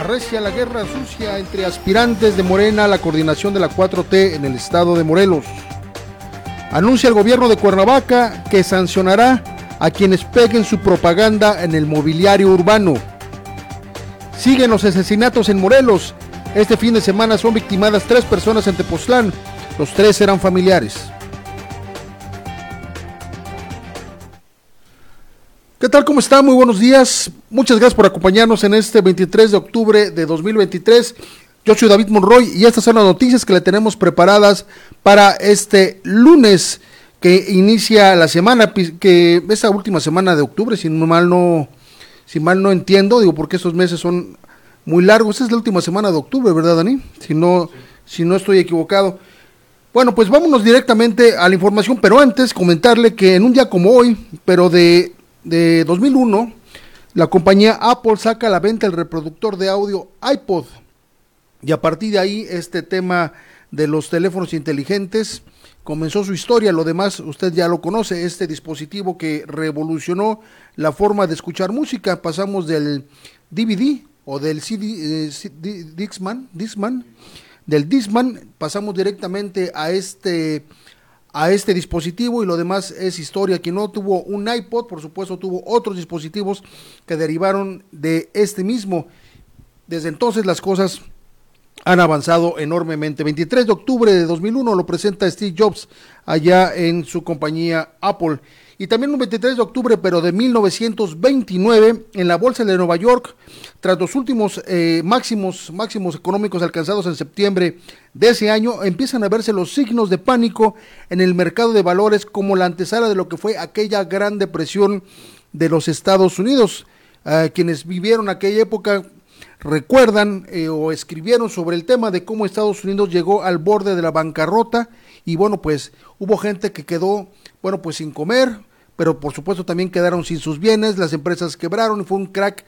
Arrecia la guerra sucia entre aspirantes de Morena a la coordinación de la 4T en el estado de Morelos. Anuncia el gobierno de Cuernavaca que sancionará a quienes peguen su propaganda en el mobiliario urbano. Siguen los asesinatos en Morelos. Este fin de semana son victimadas tres personas en Tepoztlán. Los tres eran familiares. ¿Qué tal? ¿Cómo está? Muy buenos días. Muchas gracias por acompañarnos en este 23 de octubre de 2023. Yo soy David Monroy y estas son las noticias que le tenemos preparadas para este lunes que inicia la semana, que esta última semana de octubre, si mal no, si mal no entiendo, digo porque estos meses son muy largos. Esta es la última semana de octubre, ¿verdad, Dani? Si no, si no estoy equivocado. Bueno, pues vámonos directamente a la información, pero antes comentarle que en un día como hoy, pero de de 2001, la compañía Apple saca a la venta el reproductor de audio iPod. Y a partir de ahí, este tema de los teléfonos inteligentes comenzó su historia. Lo demás, usted ya lo conoce, este dispositivo que revolucionó la forma de escuchar música. Pasamos del DVD o del CD, eh, Dixman, Dixman, del Disman, pasamos directamente a este a este dispositivo y lo demás es historia. Quien no tuvo un iPod, por supuesto, tuvo otros dispositivos que derivaron de este mismo. Desde entonces las cosas han avanzado enormemente. 23 de octubre de 2001 lo presenta Steve Jobs allá en su compañía Apple. Y también un 23 de octubre, pero de 1929, en la Bolsa de Nueva York, tras los últimos eh, máximos, máximos económicos alcanzados en septiembre de ese año, empiezan a verse los signos de pánico en el mercado de valores como la antesala de lo que fue aquella gran depresión de los Estados Unidos. Uh, quienes vivieron aquella época recuerdan eh, o escribieron sobre el tema de cómo Estados Unidos llegó al borde de la bancarrota y bueno, pues hubo gente que quedó, bueno, pues sin comer, pero por supuesto también quedaron sin sus bienes, las empresas quebraron y fue un crack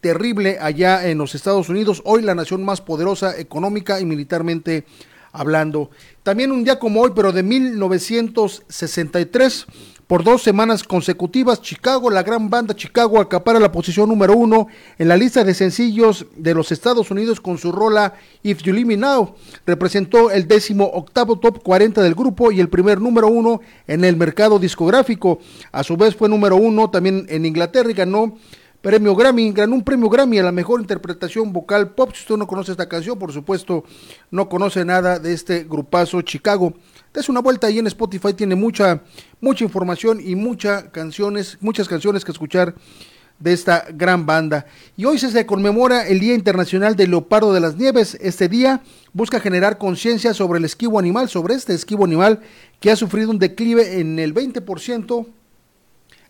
terrible allá en los Estados Unidos, hoy la nación más poderosa económica y militarmente hablando. También un día como hoy, pero de 1963, por dos semanas consecutivas, Chicago, la gran banda Chicago, acapara la posición número uno en la lista de sencillos de los Estados Unidos con su rola If You Leave Me Now. Representó el décimo octavo top 40 del grupo y el primer número uno en el mercado discográfico. A su vez fue número uno también en Inglaterra y ganó premio Grammy, ganó un premio Grammy a la mejor interpretación vocal pop. Si usted no conoce esta canción, por supuesto, no conoce nada de este grupazo Chicago. Es una vuelta ahí en Spotify, tiene mucha, mucha información y muchas canciones, muchas canciones que escuchar de esta gran banda. Y hoy se conmemora el Día Internacional del Leopardo de las Nieves. Este día busca generar conciencia sobre el esquivo animal, sobre este esquivo animal que ha sufrido un declive en el 20%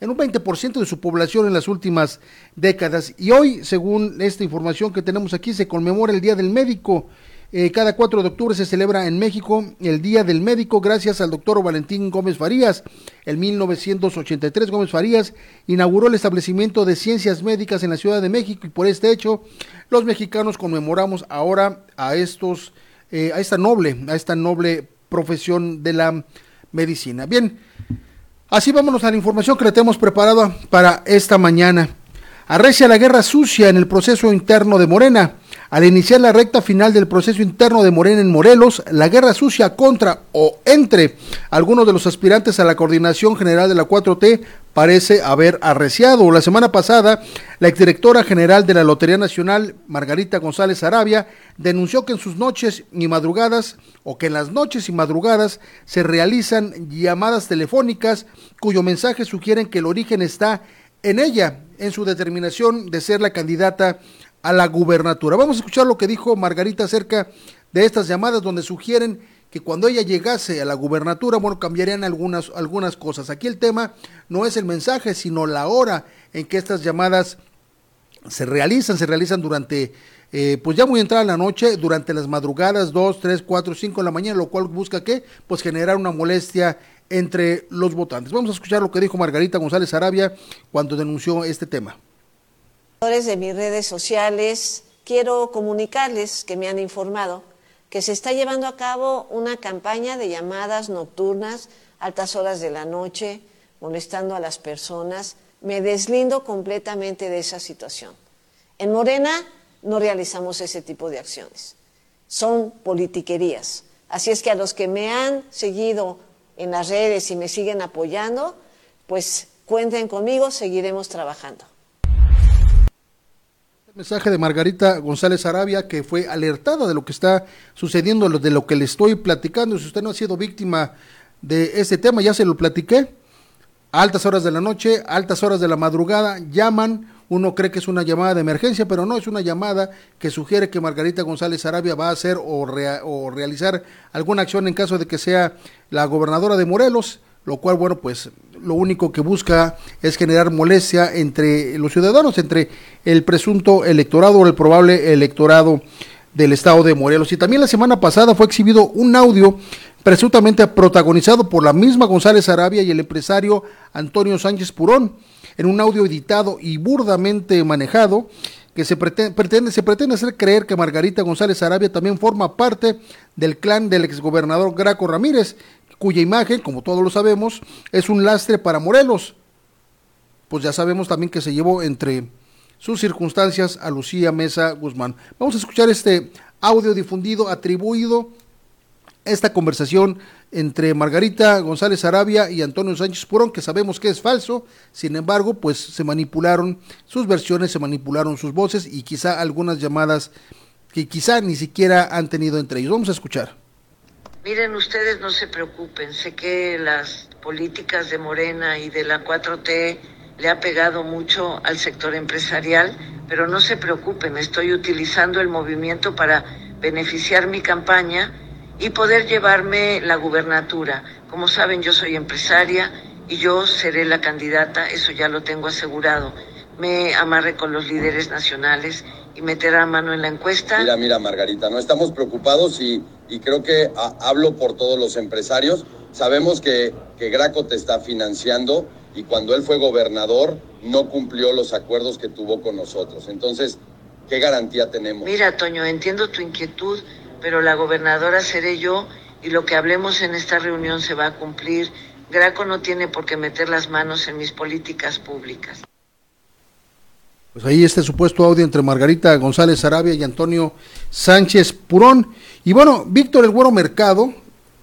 en un 20% de su población en las últimas décadas. Y hoy, según esta información que tenemos aquí, se conmemora el Día del Médico. Eh, cada 4 de octubre se celebra en México el Día del Médico gracias al doctor Valentín Gómez Farías. En 1983 Gómez Farías inauguró el establecimiento de ciencias médicas en la Ciudad de México y por este hecho los mexicanos conmemoramos ahora a estos, eh, a esta noble, a esta noble profesión de la medicina. Bien, Así vámonos a la información que le tenemos preparada para esta mañana. Arrecia la guerra sucia en el proceso interno de Morena. Al iniciar la recta final del proceso interno de Morena en Morelos, la guerra sucia contra o entre algunos de los aspirantes a la coordinación general de la 4T parece haber arreciado. La semana pasada, la exdirectora general de la Lotería Nacional, Margarita González Arabia, denunció que en sus noches y madrugadas, o que en las noches y madrugadas, se realizan llamadas telefónicas cuyo mensaje sugieren que el origen está en ella, en su determinación de ser la candidata a la gubernatura. Vamos a escuchar lo que dijo Margarita acerca de estas llamadas donde sugieren que cuando ella llegase a la gubernatura, bueno, cambiarían algunas, algunas cosas. Aquí el tema no es el mensaje, sino la hora en que estas llamadas se realizan, se realizan durante, eh, pues ya muy entrada la noche, durante las madrugadas, 2, 3, 4, 5 de la mañana, lo cual busca que, pues generar una molestia entre los votantes. Vamos a escuchar lo que dijo Margarita González Arabia cuando denunció este tema de mis redes sociales, quiero comunicarles que me han informado que se está llevando a cabo una campaña de llamadas nocturnas, altas horas de la noche, molestando a las personas. Me deslindo completamente de esa situación. En Morena no realizamos ese tipo de acciones. Son politiquerías. Así es que a los que me han seguido en las redes y me siguen apoyando, pues cuenten conmigo, seguiremos trabajando. Mensaje de Margarita González Arabia que fue alertada de lo que está sucediendo, de lo que le estoy platicando. Si usted no ha sido víctima de este tema, ya se lo platiqué. altas horas de la noche, altas horas de la madrugada, llaman. Uno cree que es una llamada de emergencia, pero no es una llamada que sugiere que Margarita González Arabia va a hacer o, o realizar alguna acción en caso de que sea la gobernadora de Morelos lo cual, bueno, pues lo único que busca es generar molestia entre los ciudadanos, entre el presunto electorado o el probable electorado del estado de Morelos. Y también la semana pasada fue exhibido un audio presuntamente protagonizado por la misma González Arabia y el empresario Antonio Sánchez Purón, en un audio editado y burdamente manejado, que se pretende, se pretende hacer creer que Margarita González Arabia también forma parte del clan del exgobernador Graco Ramírez, cuya imagen, como todos lo sabemos, es un lastre para Morelos. Pues ya sabemos también que se llevó entre sus circunstancias a Lucía Mesa Guzmán. Vamos a escuchar este audio difundido, atribuido, esta conversación entre Margarita González Arabia y Antonio Sánchez Purón, que sabemos que es falso, sin embargo, pues se manipularon sus versiones, se manipularon sus voces y quizá algunas llamadas que quizá ni siquiera han tenido entre ellos. Vamos a escuchar. Miren, ustedes no se preocupen, sé que las políticas de Morena y de la 4T le ha pegado mucho al sector empresarial, pero no se preocupen, estoy utilizando el movimiento para beneficiar mi campaña y poder llevarme la gubernatura. Como saben, yo soy empresaria y yo seré la candidata, eso ya lo tengo asegurado. Me amarré con los líderes nacionales y meterá mano en la encuesta. Mira, mira, Margarita, no estamos preocupados y, y creo que hablo por todos los empresarios. Sabemos que, que Graco te está financiando y cuando él fue gobernador no cumplió los acuerdos que tuvo con nosotros. Entonces, ¿qué garantía tenemos? Mira, Toño, entiendo tu inquietud, pero la gobernadora seré yo y lo que hablemos en esta reunión se va a cumplir. Graco no tiene por qué meter las manos en mis políticas públicas. Pues ahí este supuesto audio entre Margarita González Arabia y Antonio Sánchez Purón. Y bueno, Víctor El Güero Mercado,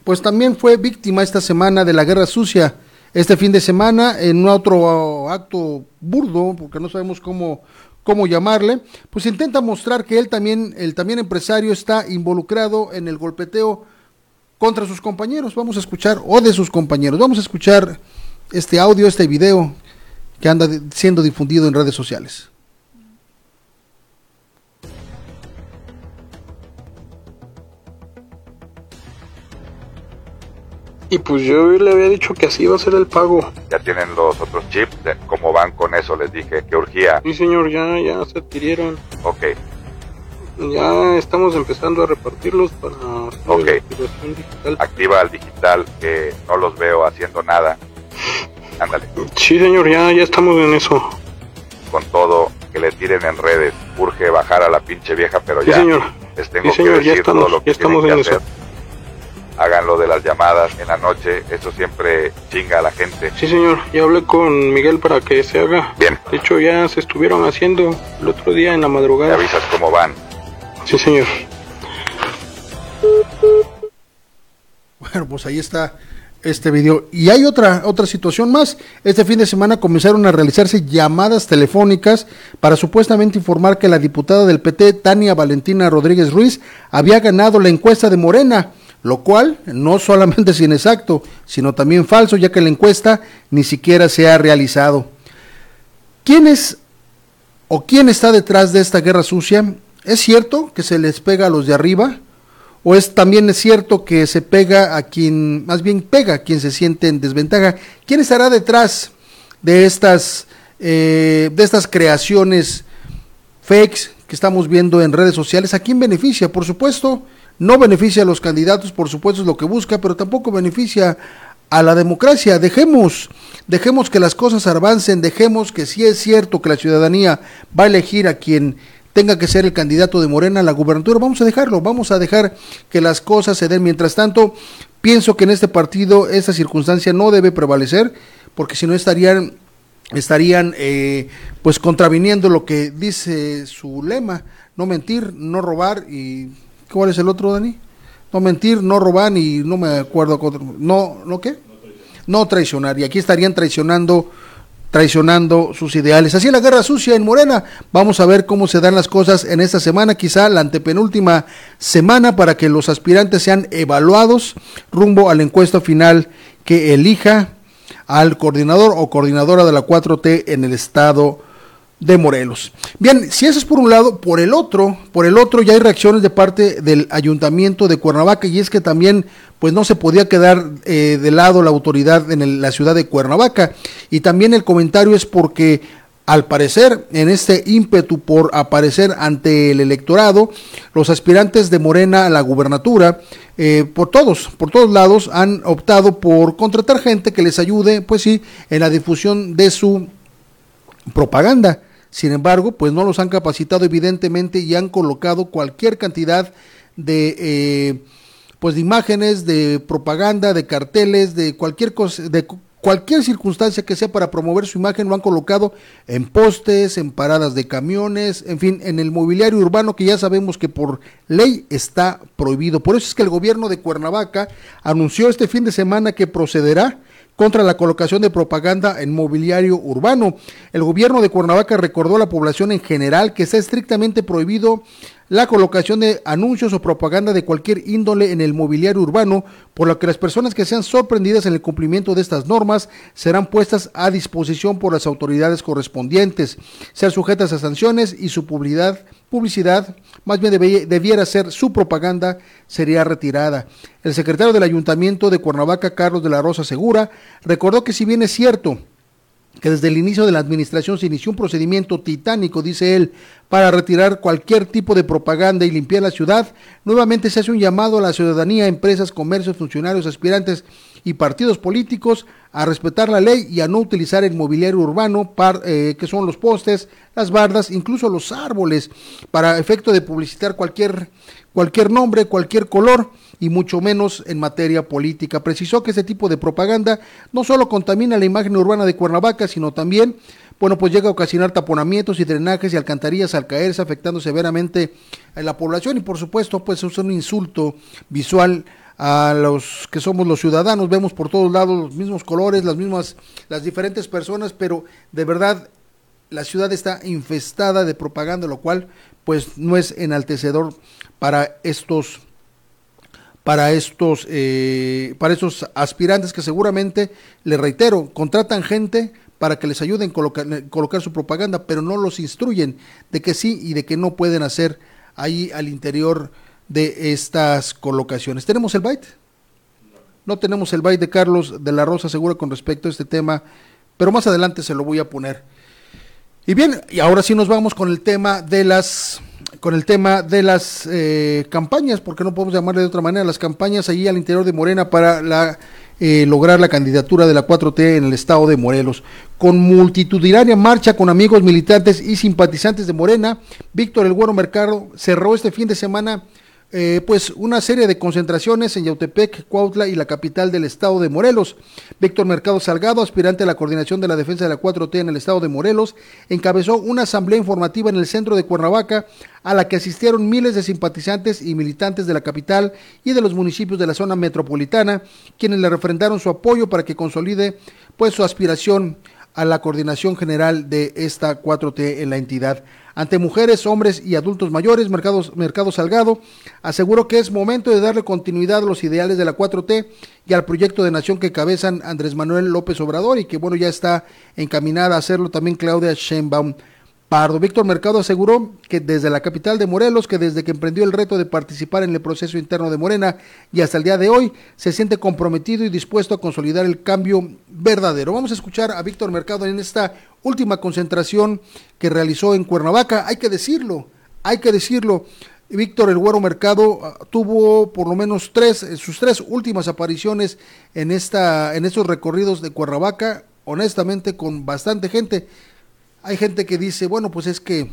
pues también fue víctima esta semana de la guerra sucia este fin de semana en otro acto burdo, porque no sabemos cómo, cómo llamarle, pues intenta mostrar que él también, el también empresario, está involucrado en el golpeteo contra sus compañeros. Vamos a escuchar, o de sus compañeros, vamos a escuchar este audio, este video que anda siendo difundido en redes sociales. Y pues yo le había dicho que así iba a ser el pago. Ya tienen los otros chips, cómo van con eso, les dije, que urgía. Sí, señor, ya, ya se adquirieron. Ok. Ya estamos empezando a repartirlos para Ok. digital. Activa al digital, que no los veo haciendo nada. Ándale, Sí, señor, ya, ya estamos en eso. con todo, que le tiren en redes. Urge bajar a la pinche vieja, pero Sí, ya señor. les tengo Sí, señor, que ya decir estamos, todo lo que ya estamos en que eso. hacer. Hagan lo de las llamadas en la noche, eso siempre chinga a la gente. Sí, señor, ya hablé con Miguel para que se haga. Bien. De hecho, ya se estuvieron haciendo el otro día en la Me madrugada. avisas cómo van. Sí, señor. Bueno, pues ahí está este video. Y hay otra, otra situación más. Este fin de semana comenzaron a realizarse llamadas telefónicas para supuestamente informar que la diputada del PT, Tania Valentina Rodríguez Ruiz, había ganado la encuesta de Morena, lo cual no solamente es inexacto, sino también falso, ya que la encuesta ni siquiera se ha realizado. ¿Quién es o quién está detrás de esta guerra sucia? ¿Es cierto que se les pega a los de arriba? ¿O es también es cierto que se pega a quien, más bien pega a quien se siente en desventaja? ¿Quién estará detrás de estas, eh, de estas creaciones fakes que estamos viendo en redes sociales? ¿A quién beneficia? Por supuesto, no beneficia a los candidatos, por supuesto es lo que busca, pero tampoco beneficia a la democracia. Dejemos, dejemos que las cosas avancen, dejemos que si es cierto que la ciudadanía va a elegir a quien tenga que ser el candidato de Morena a la gubernatura, vamos a dejarlo, vamos a dejar que las cosas se den. Mientras tanto, pienso que en este partido esta circunstancia no debe prevalecer, porque si no estarían estarían eh, pues contraviniendo lo que dice su lema, no mentir, no robar y ¿cuál es el otro, Dani? No mentir, no robar y no me acuerdo, no, ¿no qué? No traicionar. Y aquí estarían traicionando traicionando sus ideales. Así la guerra sucia en Morena. Vamos a ver cómo se dan las cosas en esta semana, quizá la antepenúltima semana, para que los aspirantes sean evaluados rumbo a la encuesta final que elija al coordinador o coordinadora de la 4T en el estado de Morelos. Bien, si eso es por un lado, por el otro, por el otro ya hay reacciones de parte del ayuntamiento de Cuernavaca y es que también pues no se podía quedar eh, de lado la autoridad en la ciudad de Cuernavaca y también el comentario es porque al parecer, en este ímpetu por aparecer ante el electorado, los aspirantes de Morena a la gubernatura, eh, por todos, por todos lados, han optado por contratar gente que les ayude, pues sí, en la difusión de su propaganda. Sin embargo, pues no los han capacitado evidentemente y han colocado cualquier cantidad de eh, pues de imágenes, de propaganda, de carteles, de cualquier cosa, de cualquier circunstancia que sea para promover su imagen lo han colocado en postes, en paradas de camiones, en fin, en el mobiliario urbano que ya sabemos que por ley está prohibido. Por eso es que el gobierno de Cuernavaca anunció este fin de semana que procederá contra la colocación de propaganda en mobiliario urbano. El gobierno de Cuernavaca recordó a la población en general que está estrictamente prohibido la colocación de anuncios o propaganda de cualquier índole en el mobiliario urbano, por lo que las personas que sean sorprendidas en el cumplimiento de estas normas serán puestas a disposición por las autoridades correspondientes, ser sujetas a sanciones y su publicidad, publicidad más bien debiera ser su propaganda, sería retirada. El secretario del Ayuntamiento de Cuernavaca, Carlos de la Rosa Segura, recordó que si bien es cierto, que desde el inicio de la administración se inició un procedimiento titánico, dice él, para retirar cualquier tipo de propaganda y limpiar la ciudad, nuevamente se hace un llamado a la ciudadanía, empresas, comercios, funcionarios, aspirantes y partidos políticos a respetar la ley y a no utilizar el mobiliario urbano, eh, que son los postes, las bardas, incluso los árboles, para efecto de publicitar cualquier, cualquier nombre, cualquier color y mucho menos en materia política. Precisó que ese tipo de propaganda no solo contamina la imagen urbana de Cuernavaca, sino también, bueno, pues llega a ocasionar taponamientos y drenajes y alcantarillas al caerse, afectando severamente a la población y por supuesto, pues es un insulto visual a los que somos los ciudadanos, vemos por todos lados los mismos colores, las mismas, las diferentes personas, pero de verdad la ciudad está infestada de propaganda, lo cual pues no es enaltecedor para estos para estos, eh, para estos aspirantes que seguramente, le reitero, contratan gente para que les ayuden a colocar, colocar su propaganda, pero no los instruyen de que sí y de que no pueden hacer ahí al interior de estas colocaciones. ¿Tenemos el byte? No tenemos el byte de Carlos de la Rosa Segura con respecto a este tema, pero más adelante se lo voy a poner. Y bien, y ahora sí nos vamos con el tema de las con el tema de las eh, campañas, porque no podemos llamarle de otra manera, las campañas allí al interior de Morena para la, eh, lograr la candidatura de la 4T en el estado de Morelos. Con multitudinaria marcha con amigos militantes y simpatizantes de Morena, Víctor El Güero Mercado cerró este fin de semana eh, pues una serie de concentraciones en Yautepec, Cuautla y la capital del estado de Morelos. Víctor Mercado Salgado, aspirante a la coordinación de la defensa de la 4T en el estado de Morelos, encabezó una asamblea informativa en el centro de Cuernavaca a la que asistieron miles de simpatizantes y militantes de la capital y de los municipios de la zona metropolitana, quienes le refrendaron su apoyo para que consolide pues su aspiración a la coordinación general de esta 4T en la entidad. Ante mujeres, hombres y adultos mayores, Mercado, Salgado aseguró que es momento de darle continuidad a los ideales de la 4T y al proyecto de nación que cabezan Andrés Manuel López Obrador y que bueno ya está encaminada a hacerlo también Claudia Sheinbaum. Pardo. Víctor Mercado aseguró que desde la capital de Morelos, que desde que emprendió el reto de participar en el proceso interno de Morena y hasta el día de hoy, se siente comprometido y dispuesto a consolidar el cambio verdadero. Vamos a escuchar a Víctor Mercado en esta última concentración que realizó en Cuernavaca. Hay que decirlo, hay que decirlo. Víctor El Güero Mercado ah, tuvo por lo menos tres, sus tres últimas apariciones en, esta, en estos recorridos de Cuernavaca, honestamente con bastante gente hay gente que dice, bueno, pues es que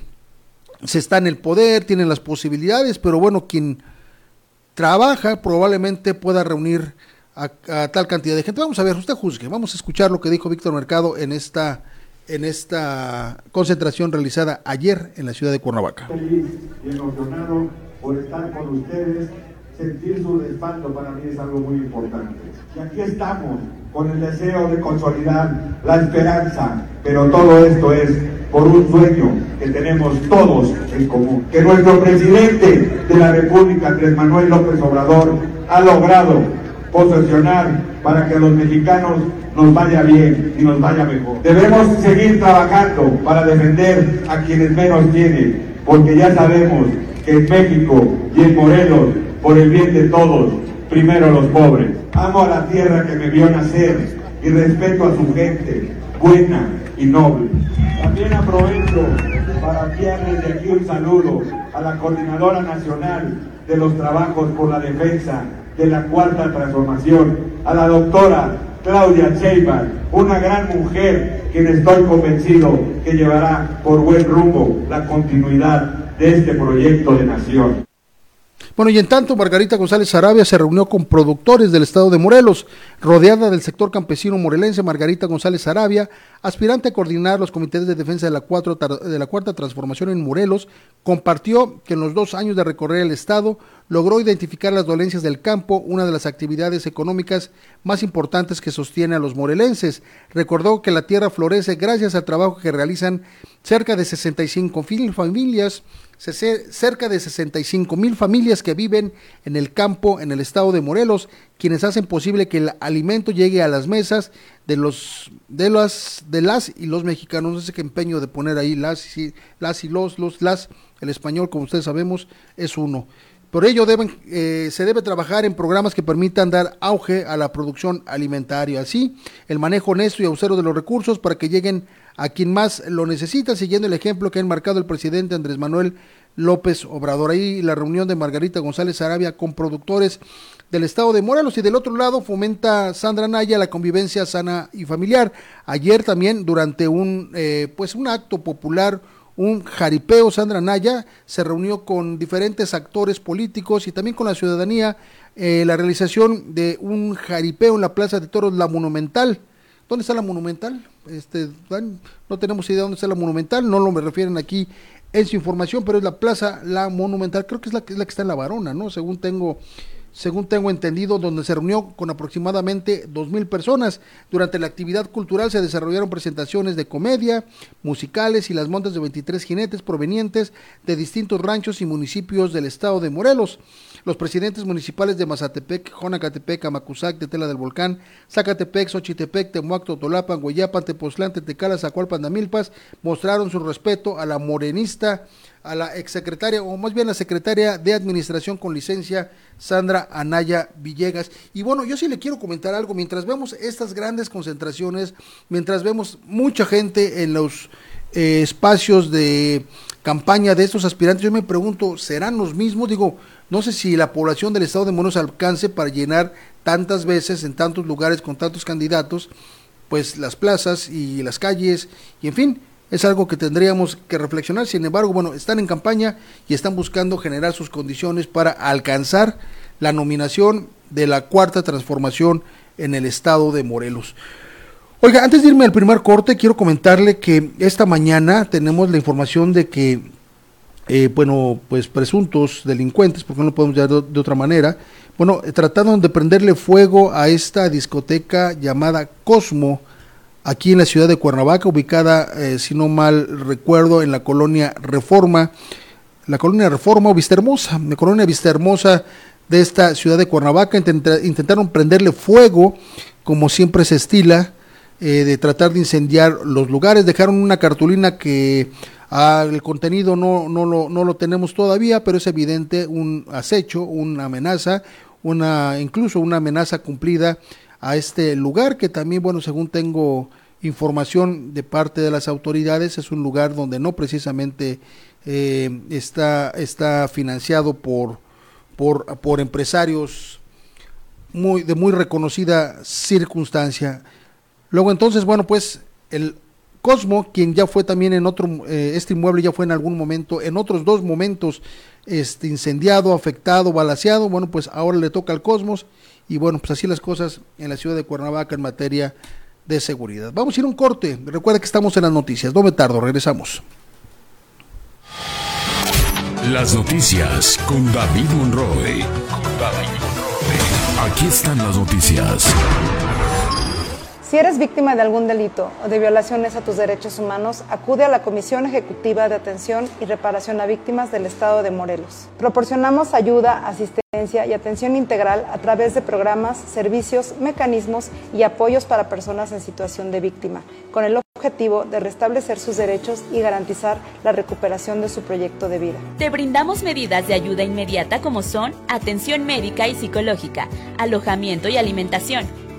se está en el poder, tienen las posibilidades, pero bueno, quien trabaja probablemente pueda reunir a, tal cantidad de gente. Vamos a ver, usted juzgue, vamos a escuchar lo que dijo Víctor Mercado en esta en esta concentración realizada ayer en la ciudad de Cuernavaca. Feliz y emocionado por estar con ustedes, sentir su respaldo para mí es algo muy importante. Y aquí estamos con el deseo de consolidar la esperanza, pero todo esto es por un sueño que tenemos todos en común, que nuestro presidente de la República, Andrés Manuel López Obrador, ha logrado posesionar para que a los mexicanos nos vaya bien y nos vaya mejor. Debemos seguir trabajando para defender a quienes menos tienen, porque ya sabemos que en México y en Morelos, por el bien de todos, primero los pobres. Amo a la tierra que me vio nacer y respeto a su gente, buena y noble. También aprovecho para enviarles de aquí un saludo a la Coordinadora Nacional de los Trabajos por la Defensa de la Cuarta Transformación, a la doctora Claudia Sheinbaum, una gran mujer quien estoy convencido que llevará por buen rumbo la continuidad de este proyecto de nación. Bueno, y en tanto, Margarita González Arabia se reunió con productores del estado de Morelos. Rodeada del sector campesino morelense, Margarita González Arabia aspirante a coordinar los comités de defensa de la, de la Cuarta Transformación en Morelos, compartió que en los dos años de recorrer el Estado logró identificar las dolencias del campo, una de las actividades económicas más importantes que sostiene a los morelenses. Recordó que la tierra florece gracias al trabajo que realizan cerca de 65 mil familias, cerca de 65 mil familias que viven en el campo en el estado de Morelos, quienes hacen posible que el alimento llegue a las mesas de los de las de las y los mexicanos. Ese que empeño de poner ahí las y las y los los las el español como ustedes sabemos es uno. Por ello deben, eh, se debe trabajar en programas que permitan dar auge a la producción alimentaria, así el manejo honesto y austero de los recursos para que lleguen quien más lo necesita, siguiendo el ejemplo que ha enmarcado el presidente Andrés Manuel López Obrador. Ahí la reunión de Margarita González Arabia con productores del estado de Morelos y del otro lado fomenta Sandra Naya la convivencia sana y familiar. Ayer también durante un eh, pues un acto popular un jaripeo. Sandra Naya se reunió con diferentes actores políticos y también con la ciudadanía eh, la realización de un jaripeo en la Plaza de Toros La Monumental. ¿Dónde está la Monumental? Este, no tenemos idea dónde está la Monumental, no lo me refieren aquí en su información, pero es la Plaza La Monumental, creo que es la, es la que está en La Varona, ¿no? Según tengo según tengo entendido, donde se reunió con aproximadamente dos mil personas. Durante la actividad cultural se desarrollaron presentaciones de comedia, musicales y las montas de 23 jinetes provenientes de distintos ranchos y municipios del estado de Morelos. Los presidentes municipales de Mazatepec, Jonacatepec, Amacuzac, Tetela del Volcán, Zacatepec, Xochitepec, Temuac, Totolapan, Hueyapan, Tepoztlán, Tetecala, Zacualpan, Damilpas mostraron su respeto a la morenista a la exsecretaria, o más bien la secretaria de Administración con licencia, Sandra Anaya Villegas. Y bueno, yo sí le quiero comentar algo, mientras vemos estas grandes concentraciones, mientras vemos mucha gente en los eh, espacios de campaña de estos aspirantes, yo me pregunto, ¿serán los mismos? Digo, no sé si la población del estado de Monos alcance para llenar tantas veces en tantos lugares con tantos candidatos, pues las plazas y las calles, y en fin, es algo que tendríamos que reflexionar. Sin embargo, bueno, están en campaña y están buscando generar sus condiciones para alcanzar la nominación de la cuarta transformación en el estado de Morelos. Oiga, antes de irme al primer corte, quiero comentarle que esta mañana tenemos la información de que, eh, bueno, pues presuntos delincuentes, porque no lo podemos llamar de, otra manera, bueno, trataron de prenderle fuego a esta discoteca llamada Cosmo, aquí en la ciudad de Cuernavaca, ubicada, eh, si no mal recuerdo, en la colonia Reforma, la colonia Reforma o Vista Hermosa, la colonia Vista Hermosa de esta ciudad de Cuernavaca, intentaron prenderle fuego, como siempre se estila, eh, de tratar de incendiar los lugares, dejaron una cartulina que ah, el contenido no, no, lo, no lo tenemos todavía, pero es evidente un acecho, una amenaza, una incluso una amenaza cumplida a este lugar que también, bueno, según tengo información de parte de las autoridades, es un lugar donde no precisamente eh, está, está financiado por, por, por empresarios muy, de muy reconocida circunstancia. Luego entonces, bueno, pues el Cosmo, quien ya fue también en otro, eh, este inmueble ya fue en algún momento, en otros dos momentos, este, incendiado, afectado, balaseado, bueno, pues ahora le toca al Cosmos y bueno, pues así las cosas en la ciudad de Cuernavaca en materia de seguridad. Vamos a ir a un corte. Recuerda que estamos en las noticias. No me tardo, regresamos. Las noticias con David Monroe. Aquí están las noticias. Si eres víctima de algún delito o de violaciones a tus derechos humanos, acude a la Comisión Ejecutiva de Atención y Reparación a Víctimas del Estado de Morelos. Proporcionamos ayuda, asistencia y atención integral a través de programas, servicios, mecanismos y apoyos para personas en situación de víctima, con el objetivo de restablecer sus derechos y garantizar la recuperación de su proyecto de vida. Te brindamos medidas de ayuda inmediata como son atención médica y psicológica, alojamiento y alimentación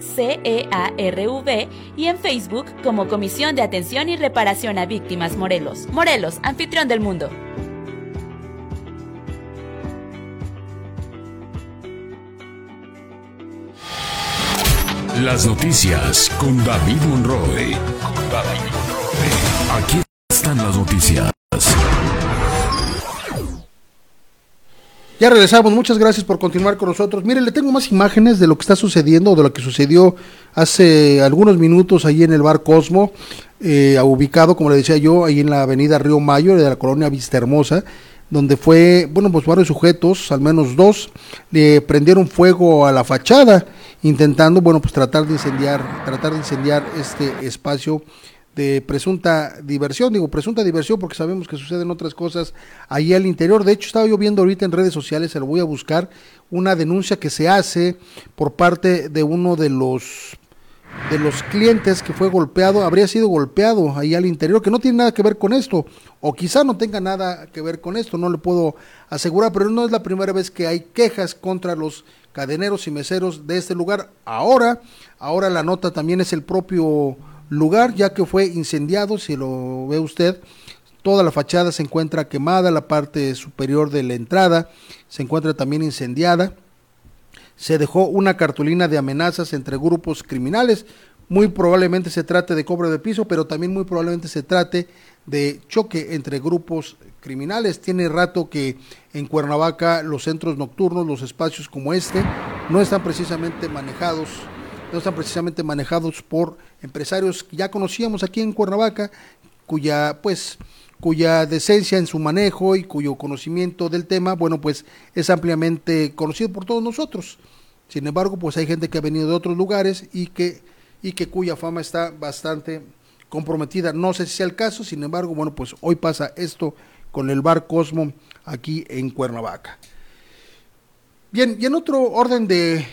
CEARV y en Facebook como Comisión de Atención y Reparación a Víctimas Morelos. Morelos, anfitrión del mundo. Las noticias con David Monroe. Aquí están las noticias. Ya regresamos, muchas gracias por continuar con nosotros. Mire, le tengo más imágenes de lo que está sucediendo, de lo que sucedió hace algunos minutos ahí en el bar Cosmo, eh, ubicado, como le decía yo, ahí en la avenida Río Mayo, de la colonia Vista Hermosa, donde fue, bueno, pues varios sujetos, al menos dos, le prendieron fuego a la fachada, intentando, bueno, pues tratar de incendiar, tratar de incendiar este espacio de presunta diversión, digo presunta diversión porque sabemos que suceden otras cosas ahí al interior. De hecho, estaba yo viendo ahorita en redes sociales, se lo voy a buscar, una denuncia que se hace por parte de uno de los de los clientes que fue golpeado, habría sido golpeado ahí al interior, que no tiene nada que ver con esto, o quizá no tenga nada que ver con esto, no le puedo asegurar, pero no es la primera vez que hay quejas contra los cadeneros y meseros de este lugar. Ahora, ahora la nota también es el propio lugar ya que fue incendiado, si lo ve usted, toda la fachada se encuentra quemada, la parte superior de la entrada se encuentra también incendiada. Se dejó una cartulina de amenazas entre grupos criminales. Muy probablemente se trate de cobro de piso, pero también muy probablemente se trate de choque entre grupos criminales. Tiene rato que en Cuernavaca los centros nocturnos, los espacios como este, no están precisamente manejados están precisamente manejados por empresarios que ya conocíamos aquí en Cuernavaca, cuya pues cuya decencia en su manejo y cuyo conocimiento del tema, bueno, pues es ampliamente conocido por todos nosotros. Sin embargo, pues hay gente que ha venido de otros lugares y que y que cuya fama está bastante comprometida. No sé si sea el caso, sin embargo, bueno, pues hoy pasa esto con el bar Cosmo aquí en Cuernavaca. Bien, y en otro orden de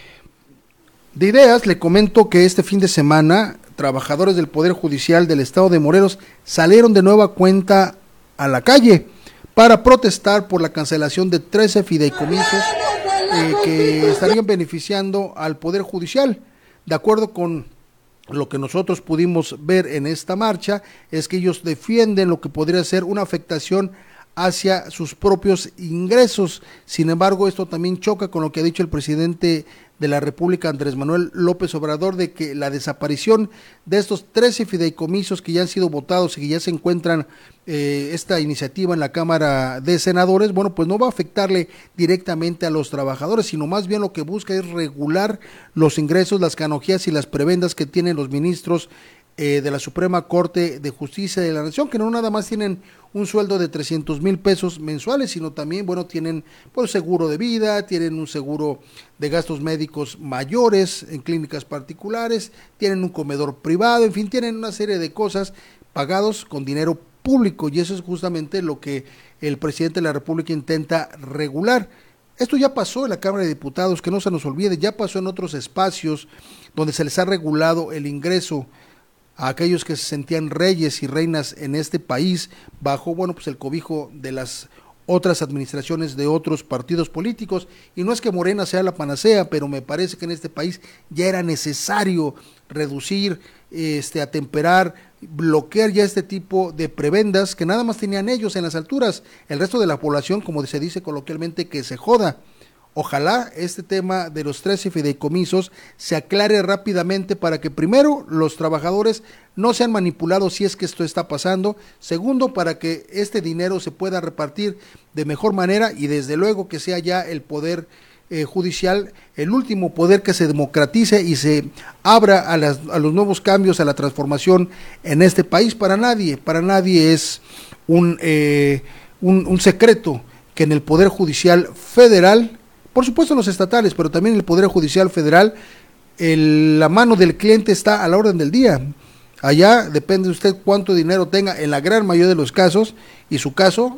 de ideas, le comento que este fin de semana trabajadores del Poder Judicial del Estado de Morelos salieron de nueva cuenta a la calle para protestar por la cancelación de 13 fideicomisos eh, que estarían beneficiando al Poder Judicial. De acuerdo con lo que nosotros pudimos ver en esta marcha, es que ellos defienden lo que podría ser una afectación hacia sus propios ingresos. Sin embargo, esto también choca con lo que ha dicho el presidente de la República, Andrés Manuel López Obrador, de que la desaparición de estos 13 fideicomisos que ya han sido votados y que ya se encuentran eh, esta iniciativa en la Cámara de Senadores, bueno, pues no va a afectarle directamente a los trabajadores, sino más bien lo que busca es regular los ingresos, las canonjías y las prebendas que tienen los ministros eh, de la Suprema Corte de Justicia de la Nación, que no nada más tienen un sueldo de 300 mil pesos mensuales, sino también, bueno, tienen pues seguro de vida, tienen un seguro de gastos médicos mayores en clínicas particulares, tienen un comedor privado, en fin, tienen una serie de cosas pagados con dinero público y eso es justamente lo que el presidente de la República intenta regular. Esto ya pasó en la Cámara de Diputados, que no se nos olvide, ya pasó en otros espacios donde se les ha regulado el ingreso a aquellos que se sentían reyes y reinas en este país bajo, bueno, pues el cobijo de las otras administraciones de otros partidos políticos. Y no es que Morena sea la panacea, pero me parece que en este país ya era necesario reducir, este, atemperar, bloquear ya este tipo de prebendas que nada más tenían ellos en las alturas. El resto de la población, como se dice coloquialmente, que se joda. Ojalá este tema de los 13 fideicomisos se aclare rápidamente para que primero los trabajadores no sean manipulados si es que esto está pasando, segundo para que este dinero se pueda repartir de mejor manera y desde luego que sea ya el poder eh, judicial el último poder que se democratice y se abra a, los nuevos cambios, a la transformación en este país. Para nadie, para nadie es un, eh, un, un secreto que en el Poder Judicial Federal por supuesto los estatales, pero también el Poder Judicial Federal, la mano del cliente está a la orden del día. Allá depende de usted cuánto dinero tenga en la gran mayoría de los casos y su caso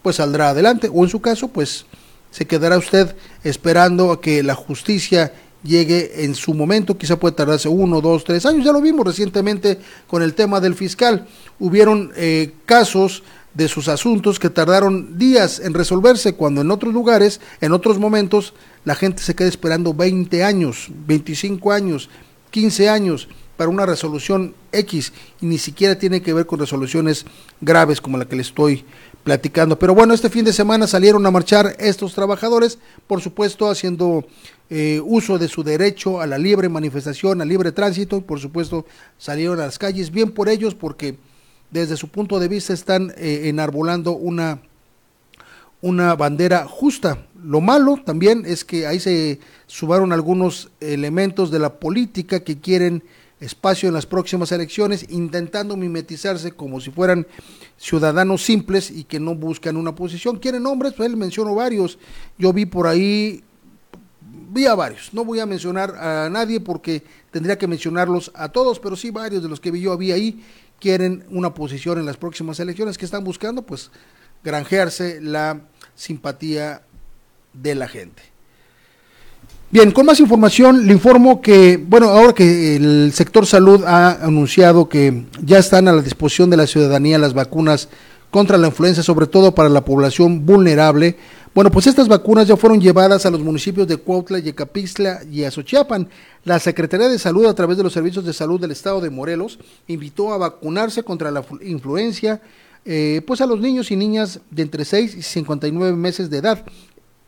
pues saldrá adelante o en su caso pues se quedará usted esperando a que la justicia llegue en su momento, quizá puede tardarse uno, dos, tres años, ya lo vimos recientemente con el tema del fiscal, hubieron eh, casos de sus asuntos que tardaron días en resolverse, cuando en otros lugares, en otros momentos, la gente se queda esperando 20 años, 25 años, 15 años para una resolución X y ni siquiera tiene que ver con resoluciones graves como la que le estoy platicando. Pero bueno, este fin de semana salieron a marchar estos trabajadores, por supuesto haciendo eh, uso de su derecho a la libre manifestación, al libre tránsito, y por supuesto salieron a las calles, bien por ellos, porque desde su punto de vista están eh, enarbolando una, una bandera justa. Lo malo también es que ahí se subaron algunos elementos de la política que quieren espacio en las próximas elecciones, intentando mimetizarse como si fueran ciudadanos simples y que no buscan una posición. ¿Quieren nombres? Pues él mencionó varios. Yo vi por ahí, vi a varios. No voy a mencionar a nadie porque tendría que mencionarlos a todos, pero sí varios de los que vi yo había ahí quieren una posición en las próximas elecciones que están buscando, pues, granjearse la simpatía de la gente. Bien, con más información le informo que, bueno, ahora que el sector salud ha anunciado que ya están a la disposición de la ciudadanía las vacunas contra la influenza, sobre todo para la población vulnerable, bueno, pues estas vacunas ya fueron llevadas a los municipios de Cuautla, Yecapixtla y Azochiapan. La Secretaría de Salud, a través de los servicios de salud del estado de Morelos, invitó a vacunarse contra la influencia, eh, pues a los niños y niñas de entre 6 y 59 meses de edad,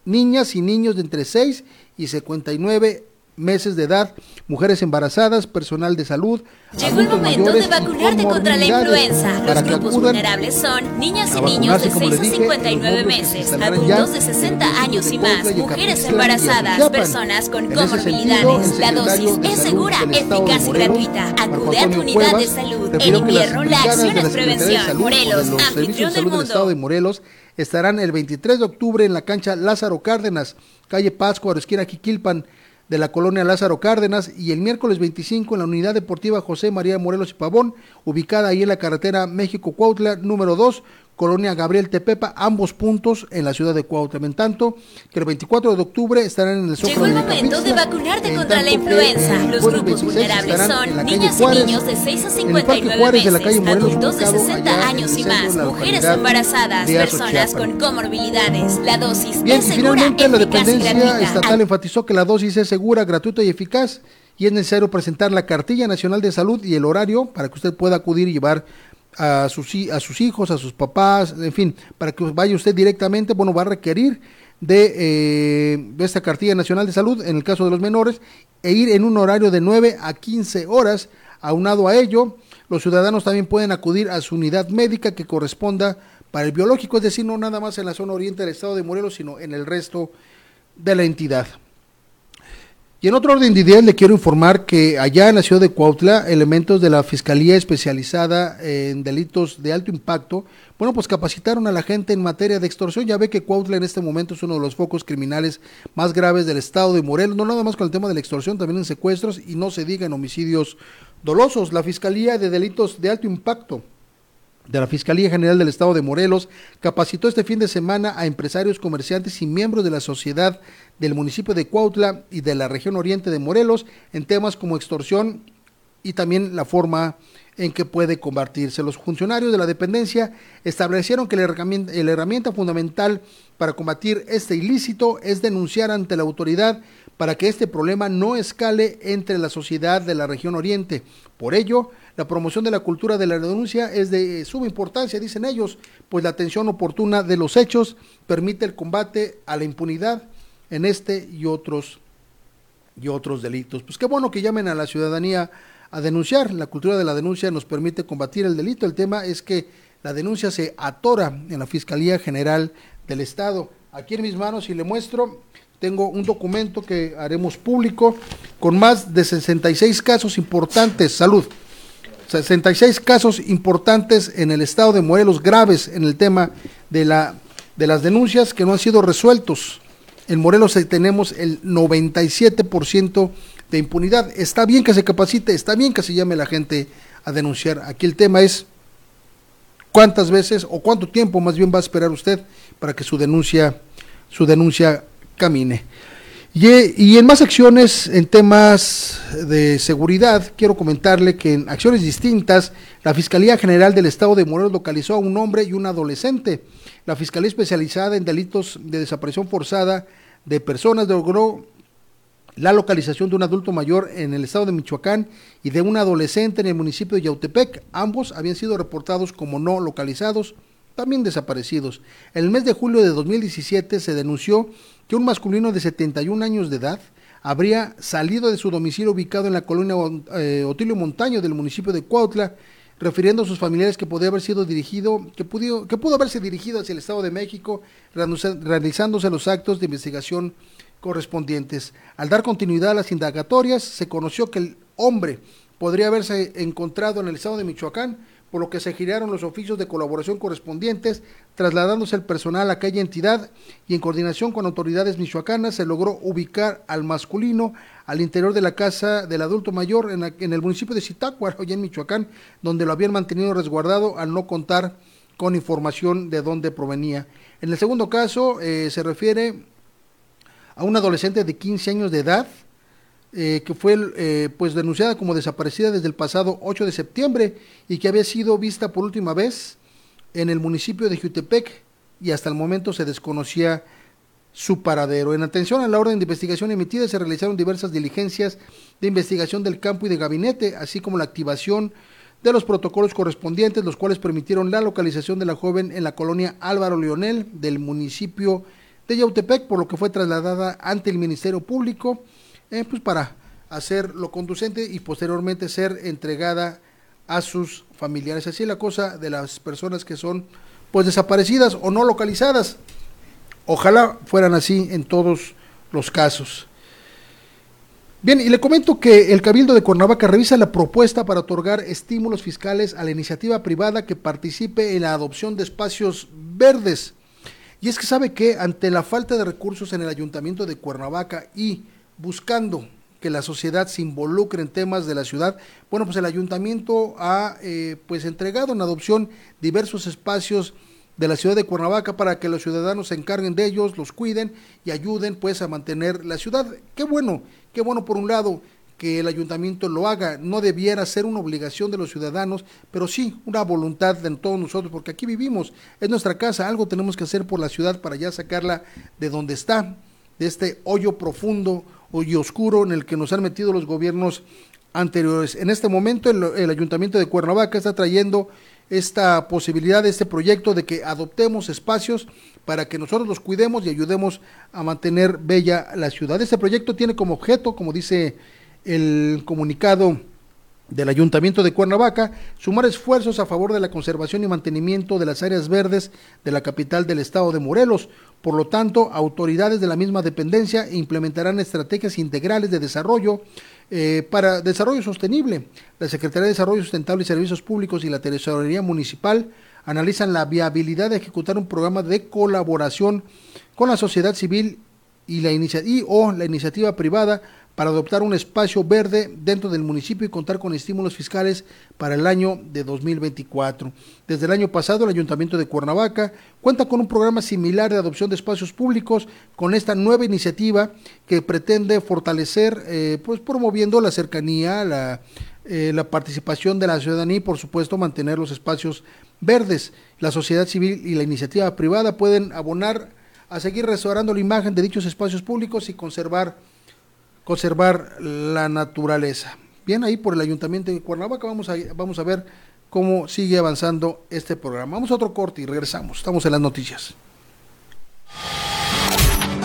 niñas y niños de entre 6 y 59 meses de edad, mujeres embarazadas, personal de salud. Llegó el momento de vacunarte contra la influenza. Los grupos vulnerables son niñas y niños de 6 a 59 meses, adultos de 60 años y más, mujeres embarazadas, personas con comorbilidades. La dosis es segura, eficaz y gratuita. Acude a tu unidad de salud. En invierno la acción es prevención. Morelos, anfitrión del mundo. de Morelos estarán el 23 de octubre en la cancha Lázaro Cárdenas, calle Pascua, esquina Quiquilpan de la colonia Lázaro Cárdenas y el miércoles 25 en la unidad deportiva José María Morelos y Pavón, ubicada ahí en la carretera México-Cuautla número 2, Colonia Gabriel Tepepa, ambos puntos en la ciudad de Cuautla. En tanto, que el 24 de octubre estarán en el Llegó el momento de vacunarte contra la influenza. Los grupos vulnerables son niñas y niños de 6 a 59 meses, adultos de 60 años y más, mujeres embarazadas, personas con comorbilidades. La dosis Bien, es segura, finalmente la dependencia estatal enfatizó que la dosis es segura, gratuita y eficaz y es necesario presentar la cartilla nacional de salud y el horario para que usted pueda acudir y llevar a sus, a sus hijos, a sus papás, en fin, para que vaya usted directamente, bueno, va a requerir de, eh, de esta cartilla nacional de salud, en el caso de los menores, e ir en un horario de 9 a 15 horas. Aunado a ello, los ciudadanos también pueden acudir a su unidad médica que corresponda para el biológico, es decir, no nada más en la zona oriente del estado de Morelos, sino en el resto de la entidad. Y en otro orden de ideas le quiero informar que allá en la ciudad de Cuautla, elementos de la Fiscalía especializada en delitos de alto impacto, bueno, pues capacitaron a la gente en materia de extorsión. Ya ve que Cuautla en este momento es uno de los focos criminales más graves del estado de Morelos, no nada más con el tema de la extorsión, también en secuestros y no se diga en homicidios dolosos. La Fiscalía de Delitos de Alto Impacto de la Fiscalía General del Estado de Morelos capacitó este fin de semana a empresarios, comerciantes y miembros de la sociedad del municipio de Cuautla y de la región oriente de Morelos en temas como extorsión y también la forma en que puede combatirse. Los funcionarios de la dependencia establecieron que la herramienta, herramienta fundamental para combatir este ilícito es denunciar ante la autoridad para que este problema no escale entre la sociedad de la región oriente. Por ello, la promoción de la cultura de la denuncia es de suma importancia, dicen ellos, pues la atención oportuna de los hechos permite el combate a la impunidad en este y otros y otros delitos. Pues qué bueno que llamen a la ciudadanía a denunciar. La cultura de la denuncia nos permite combatir el delito. El tema es que la denuncia se atora en la Fiscalía General del Estado. Aquí en mis manos, y le muestro, tengo un documento que haremos público con más de 66 casos importantes. Salud. 66 casos importantes en el estado de Morelos graves en el tema de, la, de las denuncias que no han sido resueltos. En Morelos tenemos el 97% de impunidad. Está bien que se capacite, está bien que se llame la gente a denunciar. Aquí el tema es cuántas veces o cuánto tiempo más bien va a esperar usted para que su denuncia, su denuncia camine. Y, en más acciones, en temas de seguridad, quiero comentarle que en acciones distintas, la Fiscalía General del Estado de Morelos localizó a un hombre y un adolescente. La Fiscalía especializada en delitos de desaparición forzada de personas logró la localización de un adulto mayor en el estado de Michoacán y de un adolescente en el municipio de Yautepec. Ambos habían sido reportados como no localizados, también desaparecidos. En el mes de julio de 2017 se denunció que un masculino de 71 años de edad habría salido de su domicilio ubicado en la colonia eh, Otilio Montaño del municipio de Cuautla, refiriendo a sus familiares que podía haber sido dirigido, que pudo, que pudo haberse dirigido hacia el Estado de México, realizándose los actos de investigación correspondientes. Al dar continuidad a las indagatorias, se conoció que el hombre podría haberse encontrado en el estado de Michoacán, por lo que se giraron los oficios de colaboración correspondientes, trasladándose el personal a aquella entidad y en coordinación con autoridades michoacanas se logró ubicar al masculino al interior de la casa del adulto mayor en, el municipio de Zitácuaro, allá en Michoacán, donde lo habían mantenido resguardado al no contar con información de dónde provenía. En el segundo caso eh, se refiere a una adolescente de 15 años de edad, eh, que fue eh, pues denunciada como desaparecida desde el pasado 8 de septiembre y que había sido vista por última vez en el municipio de Jutepec y hasta el momento se desconocía su paradero. En atención a la orden de investigación emitida se realizaron diversas diligencias de investigación del campo y de gabinete, así como la activación de los protocolos correspondientes, los cuales permitieron la localización de la joven en la colonia Álvaro Leonel del municipio de Yautepec, por lo que fue trasladada ante el Ministerio Público, eh, pues para hacer lo conducente y posteriormente ser entregada a sus familiares. Así es la cosa de las personas que son pues desaparecidas o no localizadas. Ojalá fueran así en todos los casos. Bien, y le comento que el Cabildo de Cuernavaca revisa la propuesta para otorgar estímulos fiscales a la iniciativa privada que participe en la adopción de espacios verdes y es que sabe que ante la falta de recursos en el ayuntamiento de Cuernavaca y buscando que la sociedad se involucre en temas de la ciudad, bueno, pues el ayuntamiento ha eh, pues entregado en adopción diversos espacios de la ciudad de Cuernavaca para que los ciudadanos se encarguen de ellos, los cuiden y ayuden pues a mantener la ciudad. Qué bueno, qué bueno por un lado que el ayuntamiento lo haga. No debiera ser una obligación de los ciudadanos, pero sí una voluntad de todos nosotros, porque aquí vivimos, es nuestra casa, algo tenemos que hacer por la ciudad para ya sacarla de donde está, de este hoyo profundo, hoyo oscuro en el que nos han metido los gobiernos anteriores. En este momento el, ayuntamiento de Cuernavaca está trayendo esta posibilidad, este proyecto de que adoptemos espacios para que nosotros los cuidemos y ayudemos a mantener bella la ciudad. Este proyecto tiene como objeto, como dice el comunicado del Ayuntamiento de Cuernavaca, sumar esfuerzos a favor de la conservación y mantenimiento de las áreas verdes de la capital del estado de Morelos. Por lo tanto, autoridades de la misma dependencia implementarán estrategias integrales de desarrollo eh, para desarrollo sostenible. La Secretaría de Desarrollo Sustentable y Servicios Públicos y la Tesorería Municipal analizan la viabilidad de ejecutar un programa de colaboración con la sociedad civil y iniciativa o la iniciativa privada para adoptar un espacio verde dentro del municipio y contar con estímulos fiscales para el año de 2024. Desde el año pasado, el Ayuntamiento de Cuernavaca cuenta con un programa similar de adopción de espacios públicos con esta nueva iniciativa que pretende fortalecer, eh, pues promoviendo la cercanía, la, eh, la participación de la ciudadanía y, por supuesto, mantener los espacios verdes. La sociedad civil y la iniciativa privada pueden abonar a seguir restaurando la imagen de dichos espacios públicos y conservar conservar la naturaleza. Bien, ahí por el Ayuntamiento de Cuernavaca vamos a, vamos a ver cómo sigue avanzando este programa. Vamos a otro corte y regresamos. Estamos en las noticias.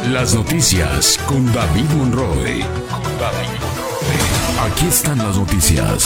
Las noticias con David Monroe. Aquí están las noticias.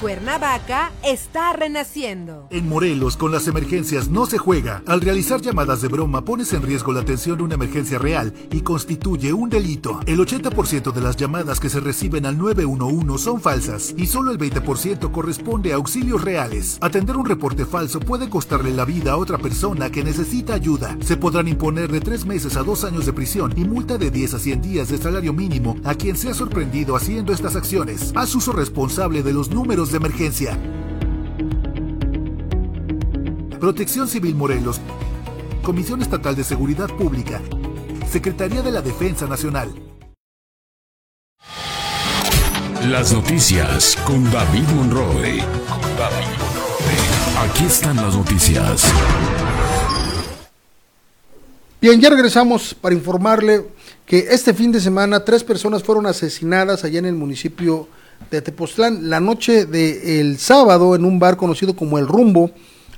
Cuernavaca está renaciendo. En Morelos, con las emergencias no se juega. Al realizar llamadas de broma, pones en riesgo la atención de una emergencia real y constituye un delito. El 80% de las llamadas que se reciben al 911 son falsas y solo el 20% corresponde a auxilios reales. Atender un reporte falso puede costarle la vida a otra persona que necesita ayuda. Se podrán imponer de 3 meses a 2 años de prisión y multa de 10 a 100 días de salario mínimo a quien sea sorprendido haciendo estas acciones. Haz uso responsable de los números de emergencia. Protección Civil Morelos. Comisión Estatal de Seguridad Pública. Secretaría de la Defensa Nacional. Las noticias con David Monroe. Aquí están las noticias. Bien, ya regresamos para informarle que este fin de semana tres personas fueron asesinadas allá en el municipio de Tepoztlán. La noche del sábado, en un bar conocido como El Rumbo,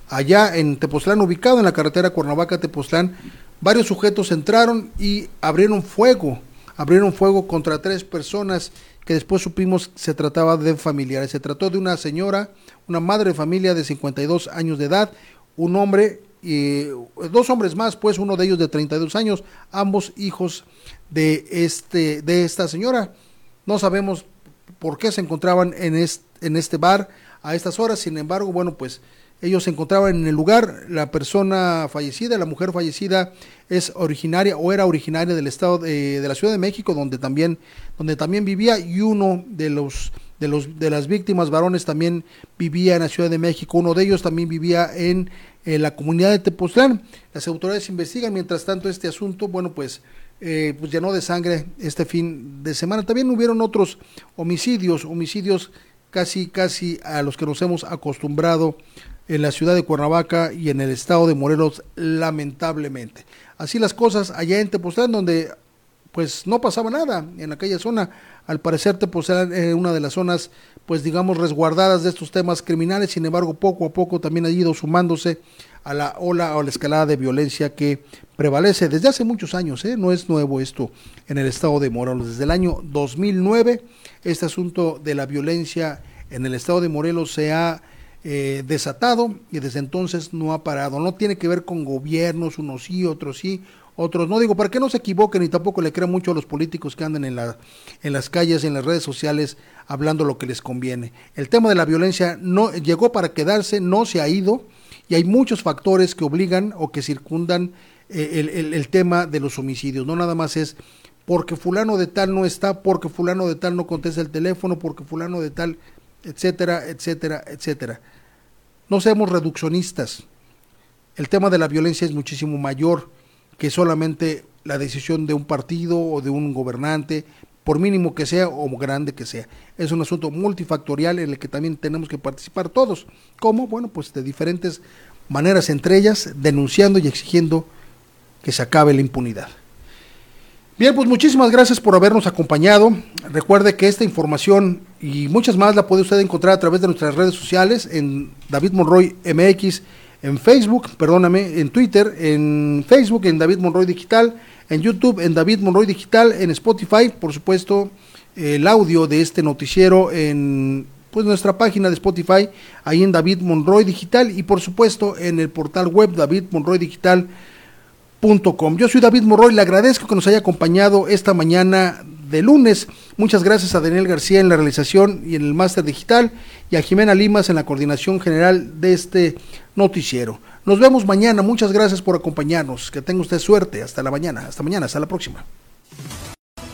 allá en Tepoztlán, ubicado en la carretera Cuernavaca-Tepoztlán, varios sujetos entraron y abrieron fuego, abrieron fuego contra tres personas que después supimos se trataba de familiares. Se trató de una señora, una madre de familia de 52 años de edad, un hombre y dos hombres más, pues uno de ellos de 32 años, ambos hijos de este de esta señora. No sabemos por qué se encontraban en este, en este bar a estas horas. Sin embargo, bueno, pues ellos se encontraban en el lugar. La persona fallecida, la mujer fallecida, es originaria o era originaria del estado de, de, la Ciudad de México, donde también, donde también vivía, y uno de los de los de las víctimas varones también vivía en la Ciudad de México. Uno de ellos también vivía en, en la comunidad de Tepoztlán. Las autoridades investigan, mientras tanto, este asunto, bueno, pues eh, pues llenó de sangre este fin de semana. También hubieron otros homicidios, homicidios casi, casi a los que nos hemos acostumbrado en la ciudad de Cuernavaca y en el estado de Morelos, lamentablemente. Así las cosas allá en Tepoztlán, donde pues no pasaba nada en aquella zona. Al parecer Tepoztlán es una de las zonas, pues digamos, resguardadas de estos temas criminales. Sin embargo, poco a poco también ha ido sumándose a la ola o la escalada de violencia que prevalece desde hace muchos años, ¿eh? no es nuevo esto en el estado de Morelos. Desde el año 2009, este asunto de la violencia en el estado de Morelos se ha eh, desatado y desde entonces no ha parado. No tiene que ver con gobiernos, unos sí, otros sí, otros no. Digo, para que no se equivoquen y tampoco le crean mucho a los políticos que andan en, la, en las calles, en las redes sociales, hablando lo que les conviene. El tema de la violencia no llegó para quedarse, no se ha ido y hay muchos factores que obligan o que circundan eh, el, el, el, tema de los homicidios. No nada más es porque fulano de tal no está, porque fulano de tal no contesta el teléfono, porque fulano de tal, etcétera, etcétera, etcétera. No seamos reduccionistas. El tema de la violencia es muchísimo mayor que solamente la decisión de un partido o de un gobernante, por mínimo que sea o grande que sea. Es un asunto multifactorial en el que también tenemos que participar todos. ¿Cómo? Bueno, pues de diferentes maneras, entre ellas denunciando y exigiendo que se acabe la impunidad. Bien, pues muchísimas gracias por habernos acompañado. Recuerde que esta información y muchas más la puede usted encontrar a través de nuestras redes sociales en David Monroy MX, en Facebook, perdóname, en Twitter, en Facebook, en David Monroy Digital, en YouTube, en David Monroy Digital, en Spotify, por supuesto, el audio de este noticiero en pues nuestra página de Spotify, ahí en David Monroy Digital y por supuesto en el portal web David Monroy Digital. Com. Yo soy David Monroy, le agradezco que nos haya acompañado esta mañana de lunes. Muchas gracias a Daniel García en la realización y en el máster digital y a Jimena Limas en la coordinación general de este noticiero. Nos vemos mañana, muchas gracias por acompañarnos. Que tenga usted suerte, hasta la mañana, hasta mañana, hasta la próxima.